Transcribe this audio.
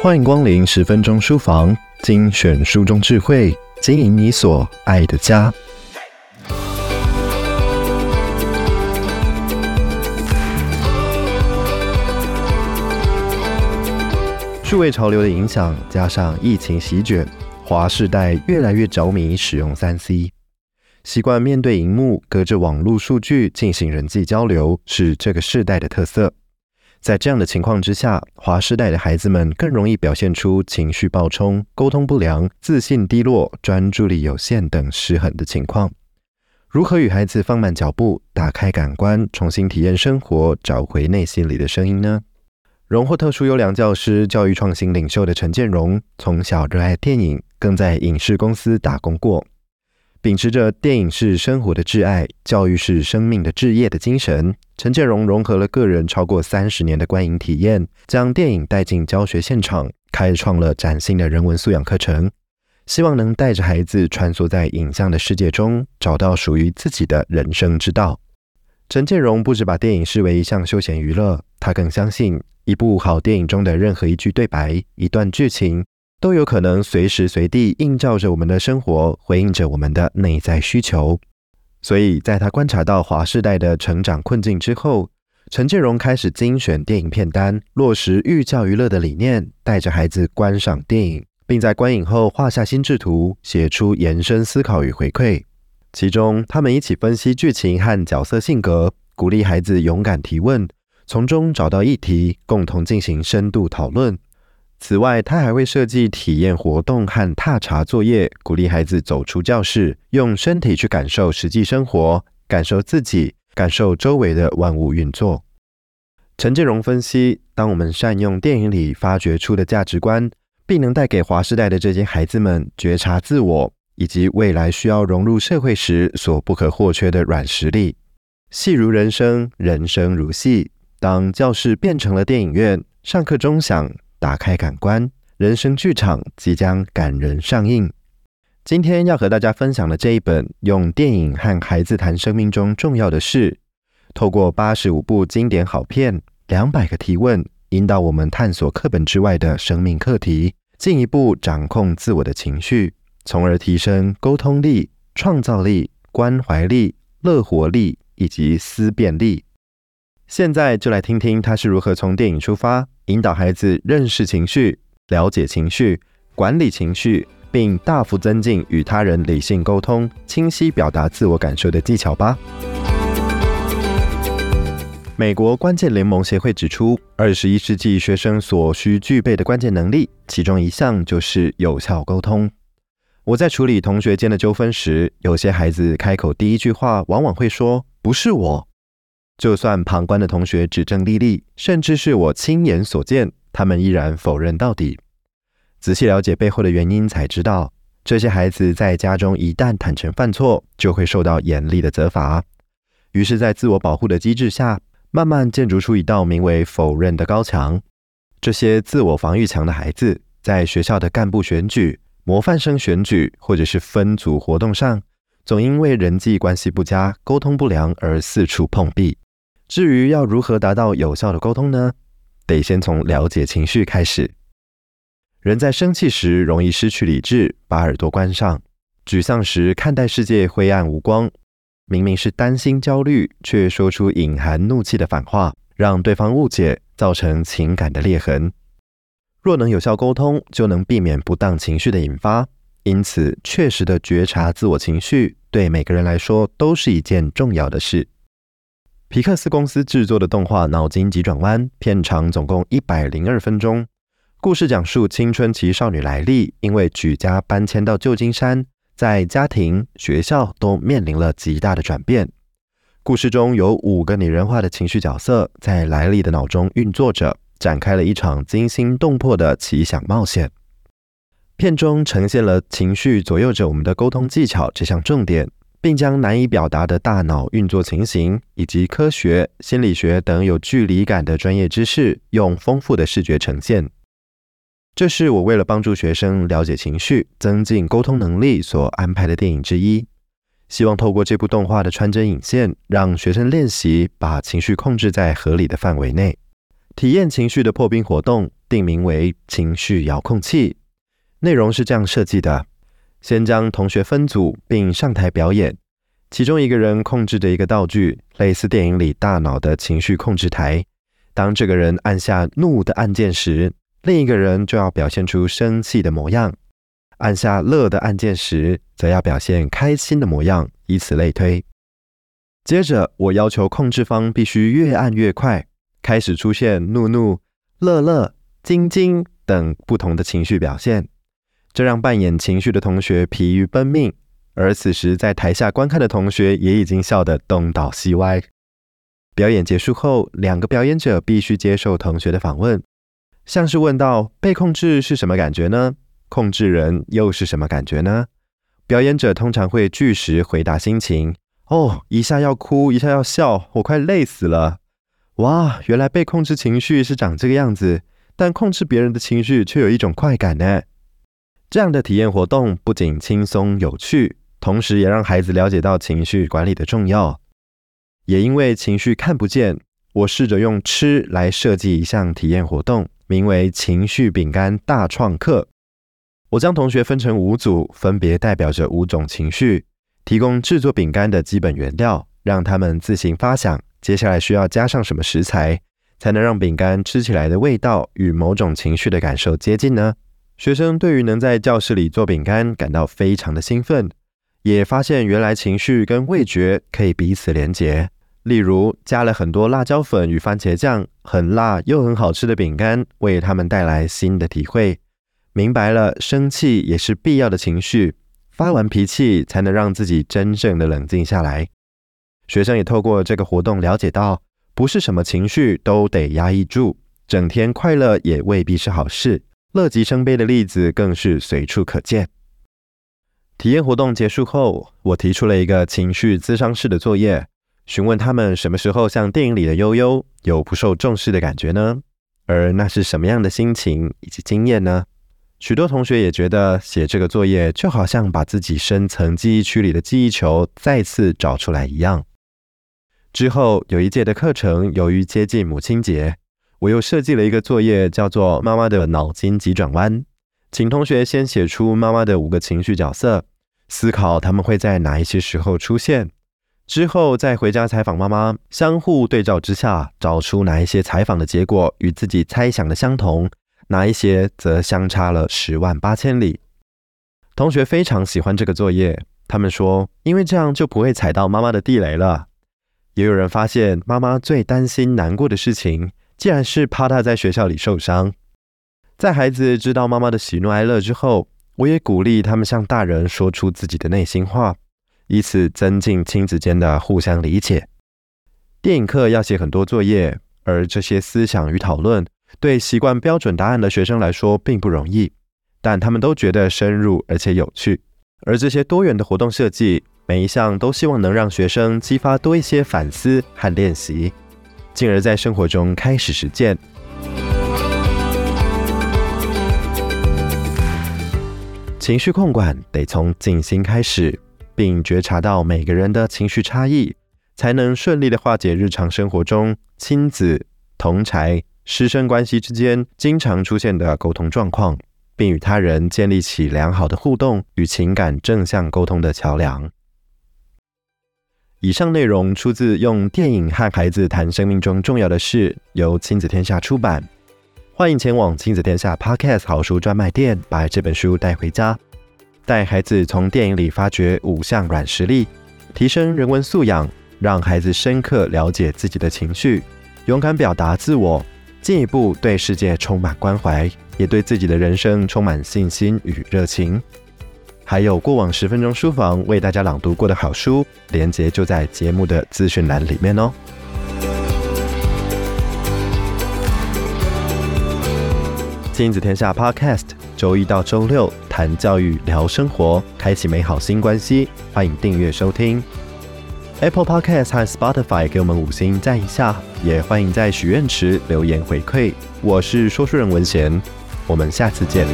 欢迎光临十分钟书房，精选书中智慧，经营你所爱的家。数位潮流的影响，加上疫情席卷，华世代越来越着迷使用三 C。习惯面对荧幕，隔着网络数据进行人际交流，是这个世代的特色。在这样的情况之下，华师代的孩子们更容易表现出情绪暴冲、沟通不良、自信低落、专注力有限等失衡的情况。如何与孩子放慢脚步，打开感官，重新体验生活，找回内心里的声音呢？荣获特殊优良教师、教育创新领袖的陈建荣，从小热爱电影，更在影视公司打工过。秉持着电影是生活的挚爱，教育是生命的志业的精神，陈建荣融合了个人超过三十年的观影体验，将电影带进教学现场，开创了崭新的人文素养课程，希望能带着孩子穿梭在影像的世界中，找到属于自己的人生之道。陈建荣不止把电影视为一项休闲娱乐，他更相信一部好电影中的任何一句对白、一段剧情。都有可能随时随地映照着我们的生活，回应着我们的内在需求。所以，在他观察到华世代的成长困境之后，陈建荣开始精选电影片单，落实寓教于乐的理念，带着孩子观赏电影，并在观影后画下心智图，写出延伸思考与回馈。其中，他们一起分析剧情和角色性格，鼓励孩子勇敢提问，从中找到议题，共同进行深度讨论。此外，他还会设计体验活动和踏查作业，鼓励孩子走出教室，用身体去感受实际生活，感受自己，感受周围的万物运作。陈建荣分析，当我们善用电影里发掘出的价值观，并能带给华世代的这些孩子们觉察自我，以及未来需要融入社会时所不可或缺的软实力。戏如人生，人生如戏。当教室变成了电影院，上课钟响。打开感官，人生剧场即将感人上映。今天要和大家分享的这一本，用电影和孩子谈生命中重要的事，透过八十五部经典好片、两百个提问，引导我们探索课本之外的生命课题，进一步掌控自我的情绪，从而提升沟通力、创造力、关怀力、乐活力以及思辨力。现在就来听听他是如何从电影出发，引导孩子认识情绪、了解情绪、管理情绪，并大幅增进与他人理性沟通、清晰表达自我感受的技巧吧。美国关键联盟协会指出，二十一世纪学生所需具备的关键能力，其中一项就是有效沟通。我在处理同学间的纠纷时，有些孩子开口第一句话，往往会说：“不是我。”就算旁观的同学指证莉莉，甚至是我亲眼所见，他们依然否认到底。仔细了解背后的原因，才知道这些孩子在家中一旦坦诚犯错，就会受到严厉的责罚。于是，在自我保护的机制下，慢慢建筑出一道名为否认的高墙。这些自我防御强的孩子，在学校的干部选举、模范生选举，或者是分组活动上，总因为人际关系不佳、沟通不良而四处碰壁。至于要如何达到有效的沟通呢？得先从了解情绪开始。人在生气时容易失去理智，把耳朵关上；沮丧时看待世界灰暗无光。明明是担心焦虑，却说出隐含怒气的反话，让对方误解，造成情感的裂痕。若能有效沟通，就能避免不当情绪的引发。因此，确实的觉察自我情绪，对每个人来说都是一件重要的事。皮克斯公司制作的动画《脑筋急转弯》，片长总共一百零二分钟。故事讲述青春期少女莱莉因为举家搬迁到旧金山，在家庭、学校都面临了极大的转变。故事中有五个拟人化的情绪角色在莱莉的脑中运作着，展开了一场惊心动魄的奇想冒险。片中呈现了情绪左右着我们的沟通技巧这项重点。并将难以表达的大脑运作情形，以及科学、心理学等有距离感的专业知识，用丰富的视觉呈现。这是我为了帮助学生了解情绪、增进沟通能力所安排的电影之一。希望透过这部动画的穿针引线，让学生练习把情绪控制在合理的范围内，体验情绪的破冰活动，定名为“情绪遥控器”。内容是这样设计的：先将同学分组，并上台表演。其中一个人控制着一个道具，类似电影里大脑的情绪控制台。当这个人按下怒的按键时，另一个人就要表现出生气的模样；按下乐的按键时，则要表现开心的模样，以此类推。接着，我要求控制方必须越按越快，开始出现怒怒、乐乐、惊惊等不同的情绪表现，这让扮演情绪的同学疲于奔命。而此时，在台下观看的同学也已经笑得东倒西歪。表演结束后，两个表演者必须接受同学的访问，像是问到被控制是什么感觉呢？控制人又是什么感觉呢？表演者通常会据实回答心情。哦，一下要哭，一下要笑，我快累死了。哇，原来被控制情绪是长这个样子，但控制别人的情绪却有一种快感呢。这样的体验活动不仅轻松有趣。同时，也让孩子了解到情绪管理的重要。也因为情绪看不见，我试着用吃来设计一项体验活动，名为“情绪饼干大创客”。我将同学分成五组，分别代表着五种情绪，提供制作饼干的基本原料，让他们自行发想接下来需要加上什么食材，才能让饼干吃起来的味道与某种情绪的感受接近呢？学生对于能在教室里做饼干感到非常的兴奋。也发现原来情绪跟味觉可以彼此连结，例如加了很多辣椒粉与番茄酱，很辣又很好吃的饼干，为他们带来新的体会。明白了，生气也是必要的情绪，发完脾气才能让自己真正的冷静下来。学生也透过这个活动了解到，不是什么情绪都得压抑住，整天快乐也未必是好事，乐极生悲的例子更是随处可见。体验活动结束后，我提出了一个情绪咨商式的作业，询问他们什么时候像电影里的悠悠有不受重视的感觉呢？而那是什么样的心情以及经验呢？许多同学也觉得写这个作业就好像把自己深层记忆区里的记忆球再次找出来一样。之后有一届的课程，由于接近母亲节，我又设计了一个作业，叫做“妈妈的脑筋急转弯”。请同学先写出妈妈的五个情绪角色，思考他们会在哪一些时候出现，之后再回家采访妈妈，相互对照之下，找出哪一些采访的结果与自己猜想的相同，哪一些则相差了十万八千里。同学非常喜欢这个作业，他们说，因为这样就不会踩到妈妈的地雷了。也有人发现，妈妈最担心难过的事情，竟然是怕他在学校里受伤。在孩子知道妈妈的喜怒哀乐之后，我也鼓励他们向大人说出自己的内心话，以此增进亲子间的互相理解。电影课要写很多作业，而这些思想与讨论对习惯标准答案的学生来说并不容易，但他们都觉得深入而且有趣。而这些多元的活动设计，每一项都希望能让学生激发多一些反思和练习，进而在生活中开始实践。情绪控管得从静心开始，并觉察到每个人的情绪差异，才能顺利的化解日常生活中亲子、同才、师生关系之间经常出现的沟通状况，并与他人建立起良好的互动与情感正向沟通的桥梁。以上内容出自《用电影和孩子谈生命中重要的事》，由亲子天下出版。欢迎前往亲子天下 Podcast 好书专卖店，把这本书带回家，带孩子从电影里发掘五项软实力，提升人文素养，让孩子深刻了解自己的情绪，勇敢表达自我，进一步对世界充满关怀，也对自己的人生充满信心与热情。还有过往十分钟书房为大家朗读过的好书，连接就在节目的资讯栏里面哦。亲子天下 Podcast，周一到周六谈教育、聊生活，开启美好新关系。欢迎订阅收听 Apple Podcast 和 Spotify，给我们五星赞一下。也欢迎在许愿池留言回馈。我是说书人文贤，我们下次见。